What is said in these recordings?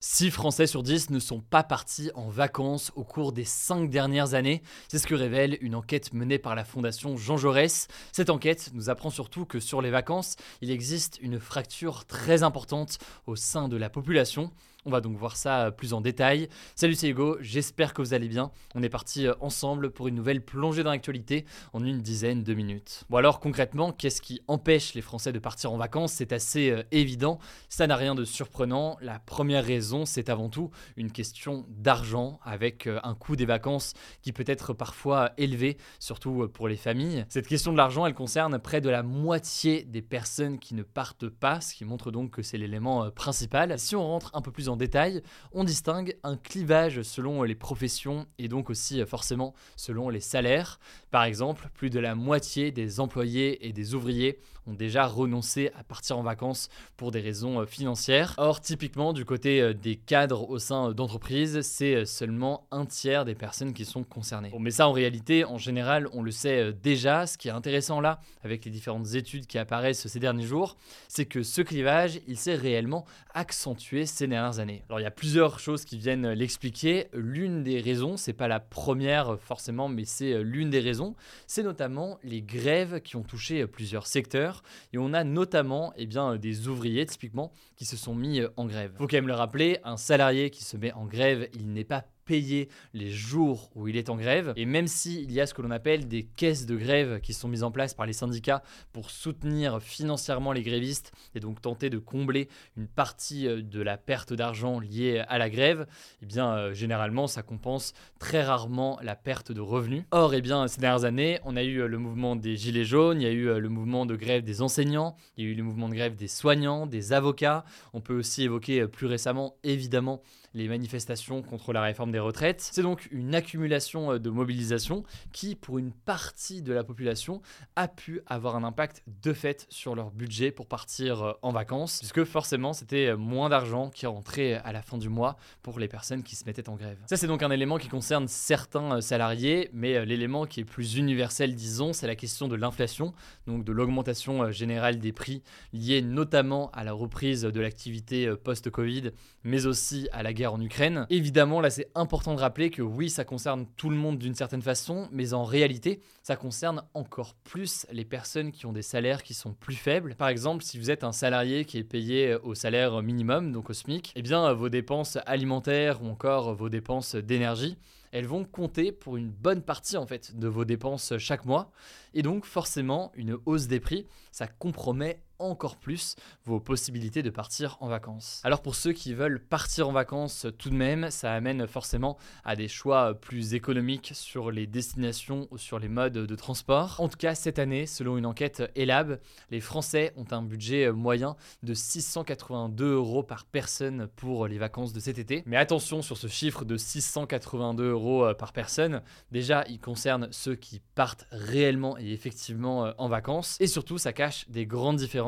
6 Français sur 10 ne sont pas partis en vacances au cours des 5 dernières années. C'est ce que révèle une enquête menée par la Fondation Jean Jaurès. Cette enquête nous apprend surtout que sur les vacances, il existe une fracture très importante au sein de la population. On va donc voir ça plus en détail. Salut, c'est Hugo, j'espère que vous allez bien. On est parti euh, ensemble pour une nouvelle plongée dans l'actualité en une dizaine de minutes. Bon alors concrètement, qu'est-ce qui empêche les Français de partir en vacances? C'est assez euh, évident, ça n'a rien de surprenant. La première raison, c'est avant tout une question d'argent avec euh, un coût des vacances qui peut être parfois élevé, surtout pour les familles. Cette question de l'argent, elle concerne près de la moitié des personnes qui ne partent pas, ce qui montre donc que c'est l'élément principal. Si on rentre un peu plus en détail, on distingue un clivage selon les professions et donc aussi forcément selon les salaires. Par exemple, plus de la moitié des employés et des ouvriers ont déjà renoncé à partir en vacances pour des raisons financières. Or, typiquement, du côté des cadres au sein d'entreprises, c'est seulement un tiers des personnes qui sont concernées. Mais ça, en réalité, en général, on le sait déjà. Ce qui est intéressant là, avec les différentes études qui apparaissent ces derniers jours, c'est que ce clivage, il s'est réellement accentué ces dernières années. Alors, il y a plusieurs choses qui viennent l'expliquer. L'une des raisons, c'est pas la première forcément, mais c'est l'une des raisons, c'est notamment les grèves qui ont touché plusieurs secteurs. Et on a notamment eh bien, des ouvriers, typiquement, qui se sont mis en grève. Faut quand même le rappeler, un salarié qui se met en grève, il n'est pas payé les jours où il est en grève. Et même s'il y a ce que l'on appelle des caisses de grève qui sont mises en place par les syndicats pour soutenir financièrement les grévistes et donc tenter de combler une partie de la perte d'argent liée à la grève, eh bien euh, généralement ça compense très rarement la perte de revenus. Or, eh bien ces dernières années, on a eu le mouvement des gilets jaunes, il y a eu le mouvement de grève des enseignants, il y a eu le mouvement de grève des soignants, des avocats. On peut aussi évoquer plus récemment évidemment les manifestations contre la réforme des retraites. C'est donc une accumulation de mobilisation qui, pour une partie de la population, a pu avoir un impact de fait sur leur budget pour partir en vacances, puisque forcément c'était moins d'argent qui rentrait à la fin du mois pour les personnes qui se mettaient en grève. Ça c'est donc un élément qui concerne certains salariés, mais l'élément qui est plus universel, disons, c'est la question de l'inflation, donc de l'augmentation générale des prix liée notamment à la reprise de l'activité post-Covid, mais aussi à la guerre en Ukraine. Évidemment, là, c'est important de rappeler que oui, ça concerne tout le monde d'une certaine façon, mais en réalité, ça concerne encore plus les personnes qui ont des salaires qui sont plus faibles. Par exemple, si vous êtes un salarié qui est payé au salaire minimum, donc au SMIC, eh bien, vos dépenses alimentaires ou encore vos dépenses d'énergie, elles vont compter pour une bonne partie en fait de vos dépenses chaque mois. Et donc forcément, une hausse des prix, ça compromet encore plus vos possibilités de partir en vacances. Alors pour ceux qui veulent partir en vacances tout de même, ça amène forcément à des choix plus économiques sur les destinations ou sur les modes de transport. En tout cas, cette année, selon une enquête Elab, les Français ont un budget moyen de 682 euros par personne pour les vacances de cet été. Mais attention sur ce chiffre de 682 euros par personne, déjà il concerne ceux qui partent réellement et effectivement en vacances, et surtout ça cache des grandes différences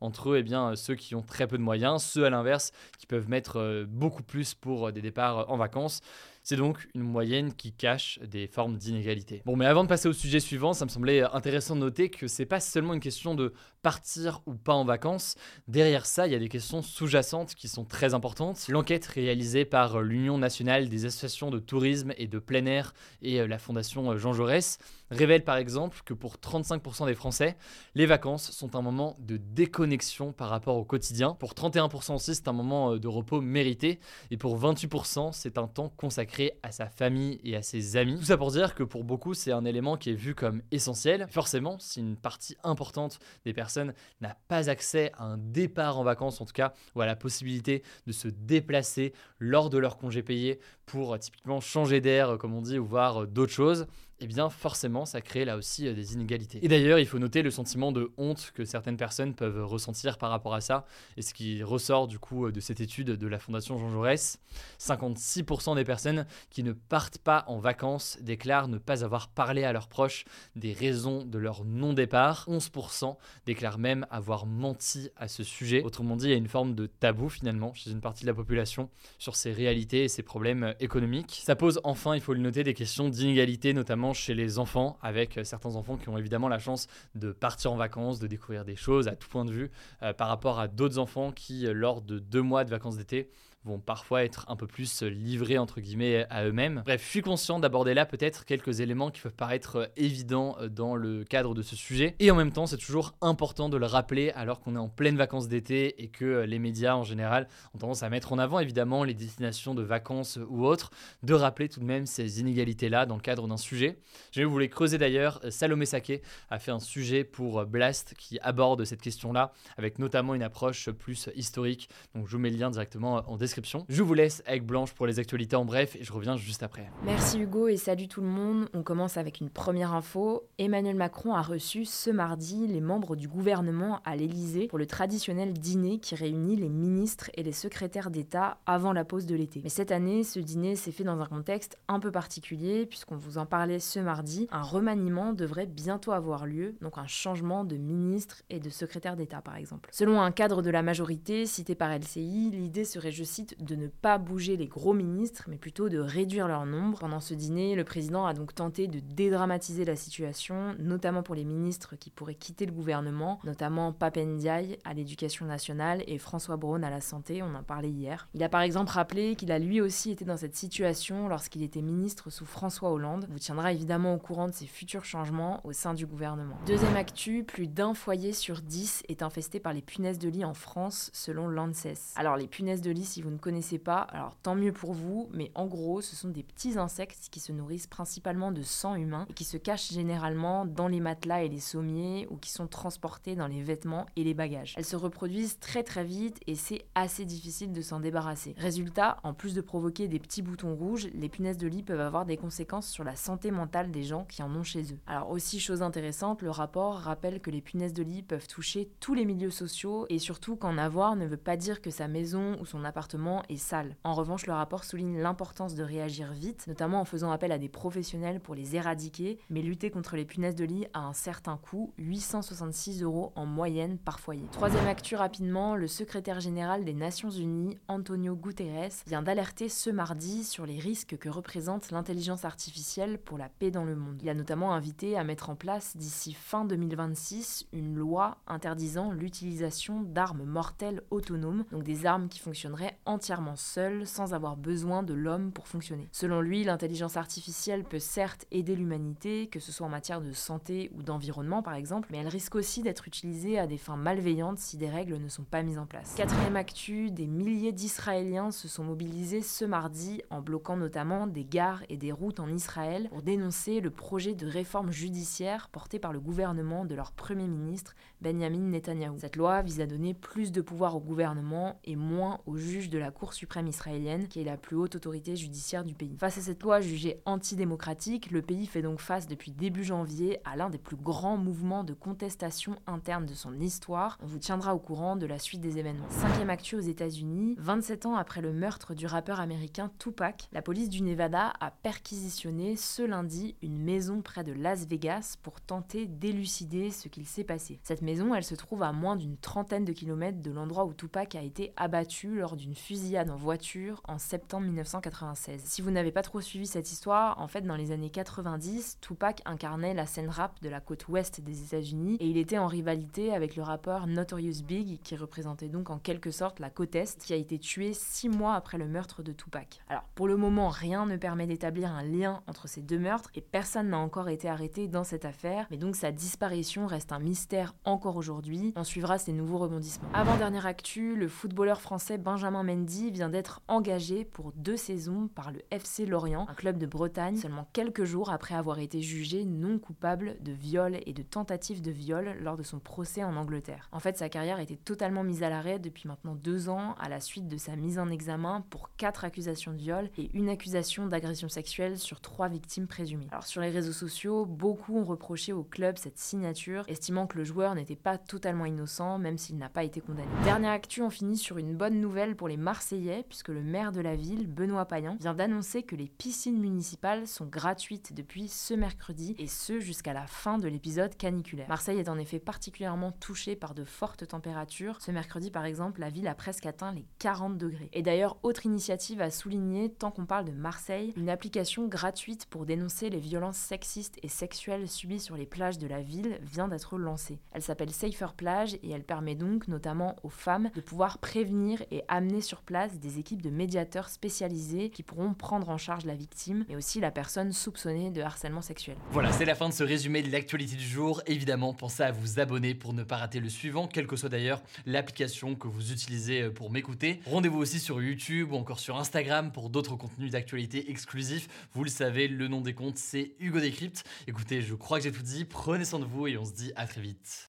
entre eh bien, ceux qui ont très peu de moyens, ceux à l'inverse qui peuvent mettre beaucoup plus pour des départs en vacances. C'est donc une moyenne qui cache des formes d'inégalité. Bon, mais avant de passer au sujet suivant, ça me semblait intéressant de noter que c'est pas seulement une question de partir ou pas en vacances. Derrière ça, il y a des questions sous-jacentes qui sont très importantes. L'enquête réalisée par l'Union nationale des associations de tourisme et de plein air et la Fondation Jean Jaurès révèle par exemple que pour 35% des Français, les vacances sont un moment de déconnexion par rapport au quotidien. Pour 31% aussi, c'est un moment de repos mérité. Et pour 28%, c'est un temps consacré à sa famille et à ses amis. Tout ça pour dire que pour beaucoup, c'est un élément qui est vu comme essentiel. Forcément, si une partie importante des personnes n'a pas accès à un départ en vacances, en tout cas, ou à la possibilité de se déplacer lors de leur congé payé pour typiquement changer d'air, comme on dit, ou voir d'autres choses, eh bien forcément ça crée là aussi euh, des inégalités. Et d'ailleurs, il faut noter le sentiment de honte que certaines personnes peuvent ressentir par rapport à ça, et ce qui ressort du coup euh, de cette étude de la Fondation Jean Jaurès, 56% des personnes qui ne partent pas en vacances déclarent ne pas avoir parlé à leurs proches des raisons de leur non-départ, 11% déclarent même avoir menti à ce sujet. Autrement dit, il y a une forme de tabou finalement chez une partie de la population sur ces réalités et ces problèmes euh, économiques. Ça pose enfin, il faut le noter, des questions d'inégalité, notamment chez les enfants, avec euh, certains enfants qui ont évidemment la chance de partir en vacances, de découvrir des choses à tout point de vue, euh, par rapport à d'autres enfants qui, lors de deux mois de vacances d'été, vont parfois être un peu plus livrés entre guillemets à eux-mêmes. Bref, je suis conscient d'aborder là peut-être quelques éléments qui peuvent paraître évidents euh, dans le cadre de ce sujet. Et en même temps, c'est toujours important de le rappeler alors qu'on est en pleine vacances d'été et que euh, les médias en général ont tendance à mettre en avant évidemment les destinations de vacances ou autres, de rappeler tout de même ces inégalités-là dans le cadre d'un sujet. Je voulais creuser d'ailleurs, euh, Salomé Sake a fait un sujet pour Blast qui aborde cette question-là avec notamment une approche plus historique. Donc je vous mets le lien directement en description je vous laisse avec Blanche pour les actualités en bref et je reviens juste après. Merci Hugo et salut tout le monde. On commence avec une première info. Emmanuel Macron a reçu ce mardi les membres du gouvernement à l'Elysée pour le traditionnel dîner qui réunit les ministres et les secrétaires d'État avant la pause de l'été. Mais cette année, ce dîner s'est fait dans un contexte un peu particulier puisqu'on vous en parlait ce mardi. Un remaniement devrait bientôt avoir lieu, donc un changement de ministre et de secrétaire d'État par exemple. Selon un cadre de la majorité cité par LCI, l'idée serait, je cite, de ne pas bouger les gros ministres, mais plutôt de réduire leur nombre. Pendant ce dîner, le président a donc tenté de dédramatiser la situation, notamment pour les ministres qui pourraient quitter le gouvernement, notamment Papendiaï à l'éducation nationale et François Braun à la santé, on en parlait hier. Il a par exemple rappelé qu'il a lui aussi été dans cette situation lorsqu'il était ministre sous François Hollande. vous tiendra évidemment au courant de ses futurs changements au sein du gouvernement. Deuxième actu, plus d'un foyer sur dix est infesté par les punaises de lit en France selon l'ANSES. Alors les punaises de lit, si vous ne connaissez pas, alors tant mieux pour vous, mais en gros, ce sont des petits insectes qui se nourrissent principalement de sang humain et qui se cachent généralement dans les matelas et les sommiers ou qui sont transportés dans les vêtements et les bagages. Elles se reproduisent très très vite et c'est assez difficile de s'en débarrasser. Résultat, en plus de provoquer des petits boutons rouges, les punaises de lit peuvent avoir des conséquences sur la santé mentale des gens qui en ont chez eux. Alors aussi chose intéressante, le rapport rappelle que les punaises de lit peuvent toucher tous les milieux sociaux et surtout qu'en avoir ne veut pas dire que sa maison ou son appartement est sale. En revanche, le rapport souligne l'importance de réagir vite, notamment en faisant appel à des professionnels pour les éradiquer, mais lutter contre les punaises de lit a un certain coût, 866 euros en moyenne par foyer. Troisième actu rapidement, le secrétaire général des Nations Unies, Antonio Guterres, vient d'alerter ce mardi sur les risques que représente l'intelligence artificielle pour la paix dans le monde. Il a notamment invité à mettre en place d'ici fin 2026 une loi interdisant l'utilisation d'armes mortelles autonomes, donc des armes qui fonctionneraient entièrement seul, sans avoir besoin de l'homme pour fonctionner. Selon lui, l'intelligence artificielle peut certes aider l'humanité, que ce soit en matière de santé ou d'environnement par exemple, mais elle risque aussi d'être utilisée à des fins malveillantes si des règles ne sont pas mises en place. Quatrième actu, des milliers d'Israéliens se sont mobilisés ce mardi en bloquant notamment des gares et des routes en Israël pour dénoncer le projet de réforme judiciaire porté par le gouvernement de leur Premier ministre Benjamin Netanyahu. Cette loi vise à donner plus de pouvoir au gouvernement et moins aux juges de la Cour suprême israélienne, qui est la plus haute autorité judiciaire du pays. Face à cette loi jugée antidémocratique, le pays fait donc face depuis début janvier à l'un des plus grands mouvements de contestation interne de son histoire. On vous tiendra au courant de la suite des événements. Cinquième actu aux États-Unis, 27 ans après le meurtre du rappeur américain Tupac, la police du Nevada a perquisitionné ce lundi une maison près de Las Vegas pour tenter d'élucider ce qu'il s'est passé. Cette maison, elle se trouve à moins d'une trentaine de kilomètres de l'endroit où Tupac a été abattu lors d'une fusillade en voiture en septembre 1996. Si vous n'avez pas trop suivi cette histoire, en fait, dans les années 90, Tupac incarnait la scène rap de la côte ouest des États-Unis et il était en rivalité avec le rappeur Notorious Big, qui représentait donc en quelque sorte la côte est, qui a été tué six mois après le meurtre de Tupac. Alors, pour le moment, rien ne permet d'établir un lien entre ces deux meurtres et personne n'a encore été arrêté dans cette affaire, mais donc sa disparition reste un mystère encore aujourd'hui. On suivra ces nouveaux rebondissements. Avant dernière actu, le footballeur français Benjamin Mendy Mendy vient d'être engagé pour deux saisons par le FC Lorient, un club de Bretagne, seulement quelques jours après avoir été jugé non coupable de viol et de tentative de viol lors de son procès en Angleterre. En fait, sa carrière était totalement mise à l'arrêt depuis maintenant deux ans à la suite de sa mise en examen pour quatre accusations de viol et une accusation d'agression sexuelle sur trois victimes présumées. Alors sur les réseaux sociaux, beaucoup ont reproché au club cette signature, estimant que le joueur n'était pas totalement innocent, même s'il n'a pas été condamné. Dernière actu, on finit sur une bonne nouvelle pour les Marseillais, puisque le maire de la ville, Benoît Payan, vient d'annoncer que les piscines municipales sont gratuites depuis ce mercredi, et ce jusqu'à la fin de l'épisode caniculaire. Marseille est en effet particulièrement touchée par de fortes températures. Ce mercredi, par exemple, la ville a presque atteint les 40 degrés. Et d'ailleurs, autre initiative à souligner, tant qu'on parle de Marseille, une application gratuite pour dénoncer les violences sexistes et sexuelles subies sur les plages de la ville vient d'être lancée. Elle s'appelle Safer Plage et elle permet donc notamment aux femmes de pouvoir prévenir et amener place des équipes de médiateurs spécialisés qui pourront prendre en charge la victime et aussi la personne soupçonnée de harcèlement sexuel. Voilà, c'est la fin de ce résumé de l'actualité du jour. Évidemment, pensez à vous abonner pour ne pas rater le suivant, quelle que soit d'ailleurs l'application que vous utilisez euh, pour m'écouter. Rendez-vous aussi sur YouTube ou encore sur Instagram pour d'autres contenus d'actualité exclusifs. Vous le savez, le nom des comptes, c'est Hugo Décrypte. Écoutez, je crois que j'ai tout dit. Prenez soin de vous et on se dit à très vite.